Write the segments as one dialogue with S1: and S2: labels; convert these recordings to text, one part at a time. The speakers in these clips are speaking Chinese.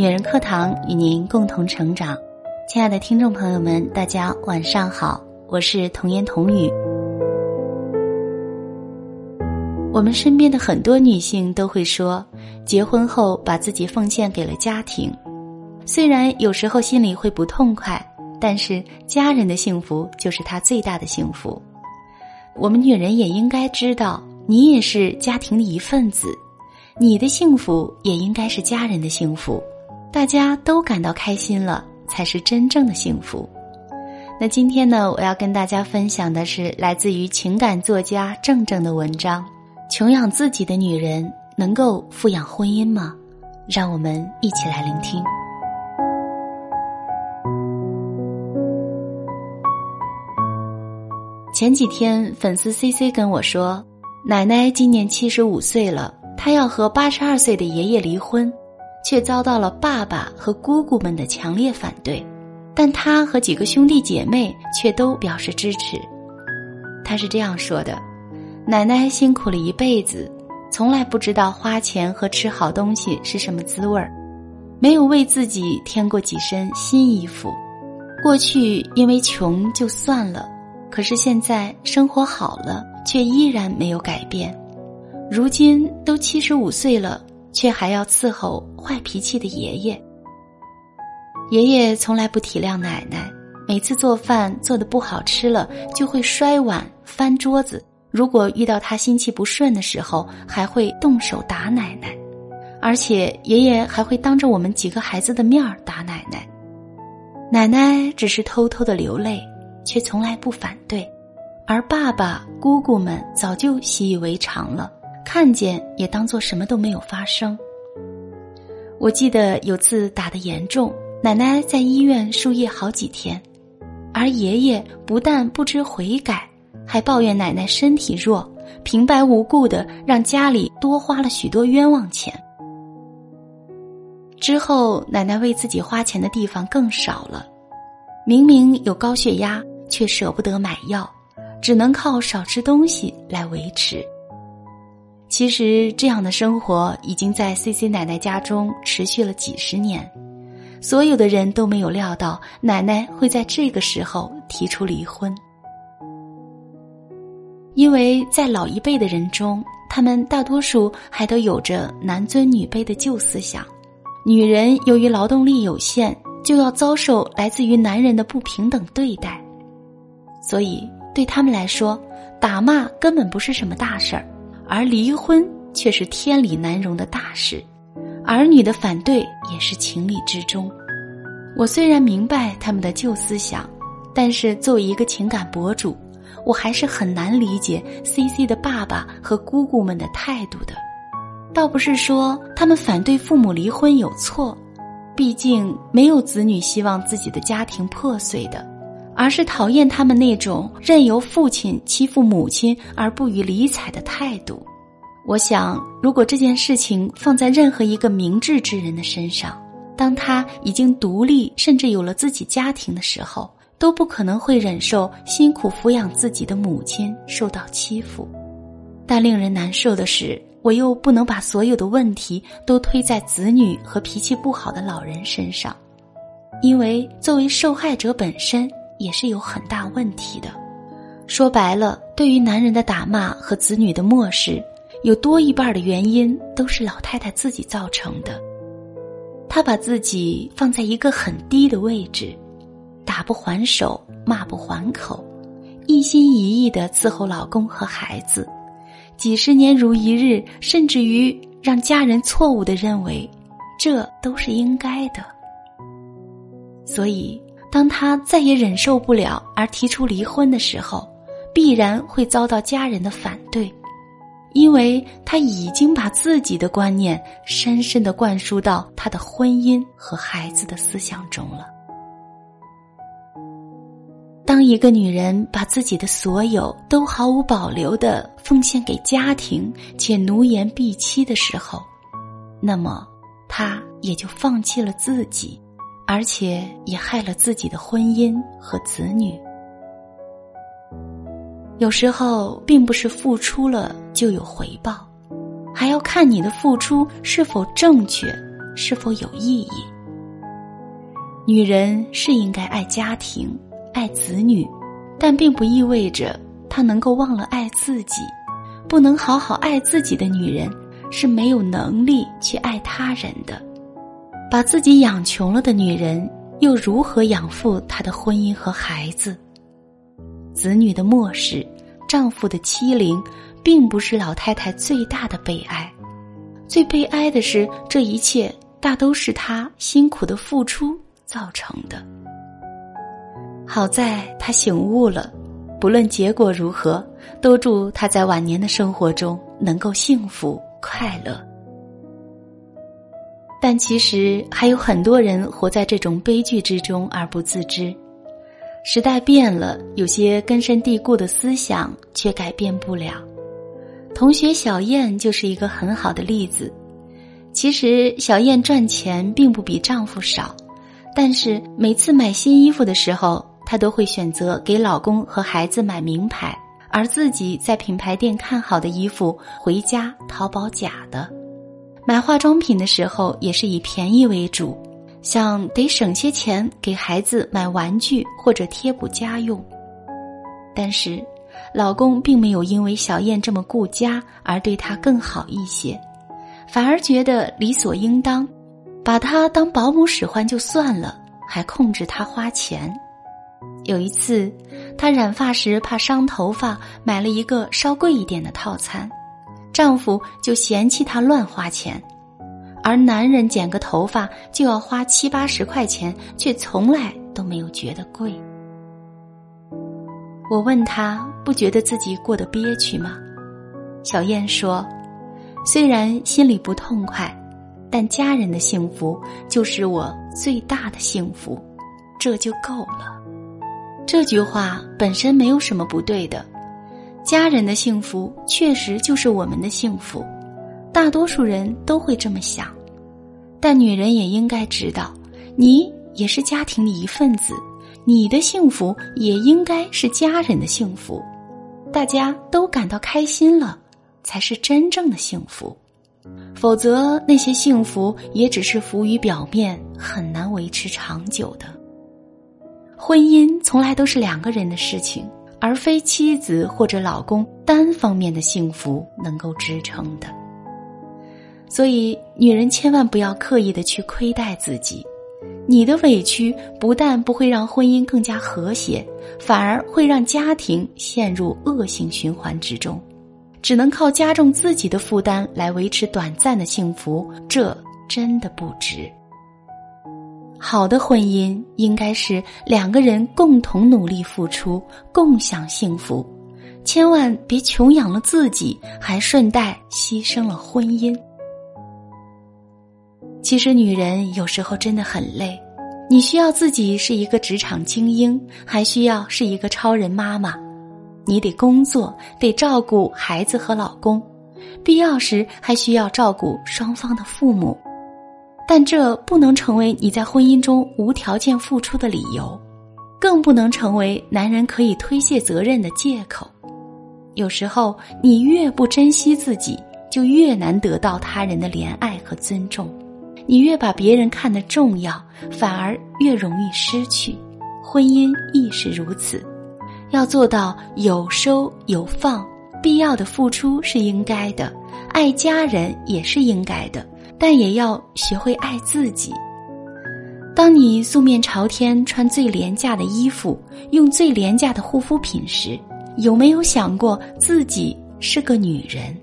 S1: 女人课堂与您共同成长。亲爱的听众朋友们，大家晚上好，我是童言童语。我们身边的很多女性都会说，结婚后把自己奉献给了家庭，虽然有时候心里会不痛快，但是家人的幸福就是她最大的幸福。我们女人也应该知道，你也是家庭的一份子，你的幸福也应该是家人的幸福，大家都感到开心了。才是真正的幸福。那今天呢，我要跟大家分享的是来自于情感作家郑正的文章：穷养自己的女人能够富养婚姻吗？让我们一起来聆听。前几天，粉丝 C C 跟我说，奶奶今年七十五岁了，她要和八十二岁的爷爷离婚。却遭到了爸爸和姑姑们的强烈反对，但他和几个兄弟姐妹却都表示支持。他是这样说的：“奶奶辛苦了一辈子，从来不知道花钱和吃好东西是什么滋味儿，没有为自己添过几身新衣服。过去因为穷就算了，可是现在生活好了，却依然没有改变。如今都七十五岁了。”却还要伺候坏脾气的爷爷。爷爷从来不体谅奶奶，每次做饭做的不好吃了，就会摔碗翻桌子。如果遇到他心气不顺的时候，还会动手打奶奶，而且爷爷还会当着我们几个孩子的面儿打奶奶。奶奶只是偷偷的流泪，却从来不反对，而爸爸姑姑们早就习以为常了。看见也当做什么都没有发生。我记得有次打得严重，奶奶在医院输液好几天，而爷爷不但不知悔改，还抱怨奶奶身体弱，平白无故的让家里多花了许多冤枉钱。之后，奶奶为自己花钱的地方更少了，明明有高血压，却舍不得买药，只能靠少吃东西来维持。其实，这样的生活已经在 C C 奶奶家中持续了几十年，所有的人都没有料到奶奶会在这个时候提出离婚，因为在老一辈的人中，他们大多数还都有着男尊女卑的旧思想，女人由于劳动力有限，就要遭受来自于男人的不平等对待，所以对他们来说，打骂根本不是什么大事儿。而离婚却是天理难容的大事，儿女的反对也是情理之中。我虽然明白他们的旧思想，但是作为一个情感博主，我还是很难理解 C C 的爸爸和姑姑们的态度的。倒不是说他们反对父母离婚有错，毕竟没有子女希望自己的家庭破碎的。而是讨厌他们那种任由父亲欺负母亲而不予理睬的态度。我想，如果这件事情放在任何一个明智之人的身上，当他已经独立，甚至有了自己家庭的时候，都不可能会忍受辛苦抚养自己的母亲受到欺负。但令人难受的是，我又不能把所有的问题都推在子女和脾气不好的老人身上，因为作为受害者本身。也是有很大问题的。说白了，对于男人的打骂和子女的漠视，有多一半的原因都是老太太自己造成的。她把自己放在一个很低的位置，打不还手，骂不还口，一心一意的伺候老公和孩子，几十年如一日，甚至于让家人错误的认为，这都是应该的。所以。当他再也忍受不了而提出离婚的时候，必然会遭到家人的反对，因为他已经把自己的观念深深的灌输到他的婚姻和孩子的思想中了。当一个女人把自己的所有都毫无保留的奉献给家庭，且奴颜婢膝的时候，那么她也就放弃了自己。而且也害了自己的婚姻和子女。有时候，并不是付出了就有回报，还要看你的付出是否正确，是否有意义。女人是应该爱家庭、爱子女，但并不意味着她能够忘了爱自己。不能好好爱自己的女人，是没有能力去爱他人的。把自己养穷了的女人，又如何养父她的婚姻和孩子？子女的漠视，丈夫的欺凌，并不是老太太最大的悲哀。最悲哀的是，这一切大都是她辛苦的付出造成的。好在她醒悟了。不论结果如何，都祝她在晚年的生活中能够幸福快乐。但其实还有很多人活在这种悲剧之中而不自知。时代变了，有些根深蒂固的思想却改变不了。同学小燕就是一个很好的例子。其实小燕赚钱并不比丈夫少，但是每次买新衣服的时候。她都会选择给老公和孩子买名牌，而自己在品牌店看好的衣服回家淘宝假的。买化妆品的时候也是以便宜为主，想得省些钱给孩子买玩具或者贴补家用。但是，老公并没有因为小燕这么顾家而对她更好一些，反而觉得理所应当，把她当保姆使唤就算了，还控制她花钱。有一次，她染发时怕伤头发，买了一个稍贵一点的套餐，丈夫就嫌弃她乱花钱，而男人剪个头发就要花七八十块钱，却从来都没有觉得贵。我问他不觉得自己过得憋屈吗？小燕说：“虽然心里不痛快，但家人的幸福就是我最大的幸福，这就够了。”这句话本身没有什么不对的，家人的幸福确实就是我们的幸福，大多数人都会这么想，但女人也应该知道，你也是家庭的一份子，你的幸福也应该是家人的幸福，大家都感到开心了，才是真正的幸福，否则那些幸福也只是浮于表面，很难维持长久的。婚姻从来都是两个人的事情，而非妻子或者老公单方面的幸福能够支撑的。所以，女人千万不要刻意的去亏待自己，你的委屈不但不会让婚姻更加和谐，反而会让家庭陷入恶性循环之中，只能靠加重自己的负担来维持短暂的幸福，这真的不值。好的婚姻应该是两个人共同努力付出，共享幸福，千万别穷养了自己，还顺带牺牲了婚姻。其实女人有时候真的很累，你需要自己是一个职场精英，还需要是一个超人妈妈，你得工作，得照顾孩子和老公，必要时还需要照顾双方的父母。但这不能成为你在婚姻中无条件付出的理由，更不能成为男人可以推卸责任的借口。有时候，你越不珍惜自己，就越难得到他人的怜爱和尊重；你越把别人看得重要，反而越容易失去。婚姻亦是如此，要做到有收有放，必要的付出是应该的，爱家人也是应该的。但也要学会爱自己。当你素面朝天穿最廉价的衣服，用最廉价的护肤品时，有没有想过自己是个女人？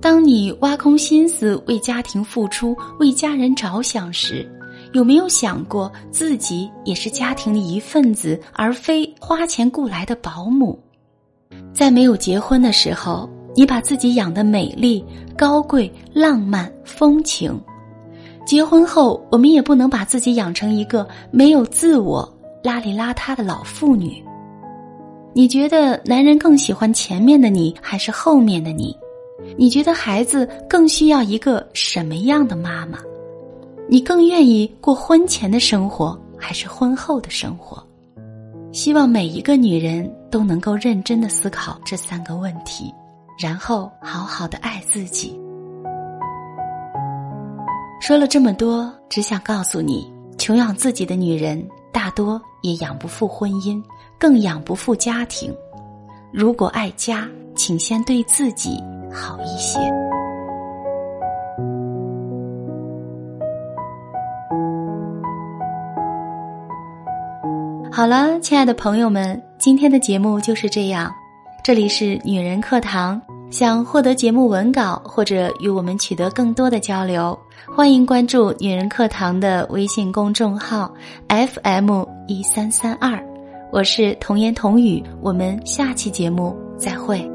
S1: 当你挖空心思为家庭付出、为家人着想时，有没有想过自己也是家庭的一份子，而非花钱雇来的保姆？在没有结婚的时候。你把自己养的美丽、高贵、浪漫、风情，结婚后，我们也不能把自己养成一个没有自我、邋里邋遢的老妇女。你觉得男人更喜欢前面的你，还是后面的你？你觉得孩子更需要一个什么样的妈妈？你更愿意过婚前的生活，还是婚后的生活？希望每一个女人都能够认真的思考这三个问题。然后好好的爱自己。说了这么多，只想告诉你，穷养自己的女人，大多也养不富婚姻，更养不富家庭。如果爱家，请先对自己好一些。好了，亲爱的朋友们，今天的节目就是这样。这里是女人课堂，想获得节目文稿或者与我们取得更多的交流，欢迎关注女人课堂的微信公众号 FM 一三三二。我是童言童语，我们下期节目再会。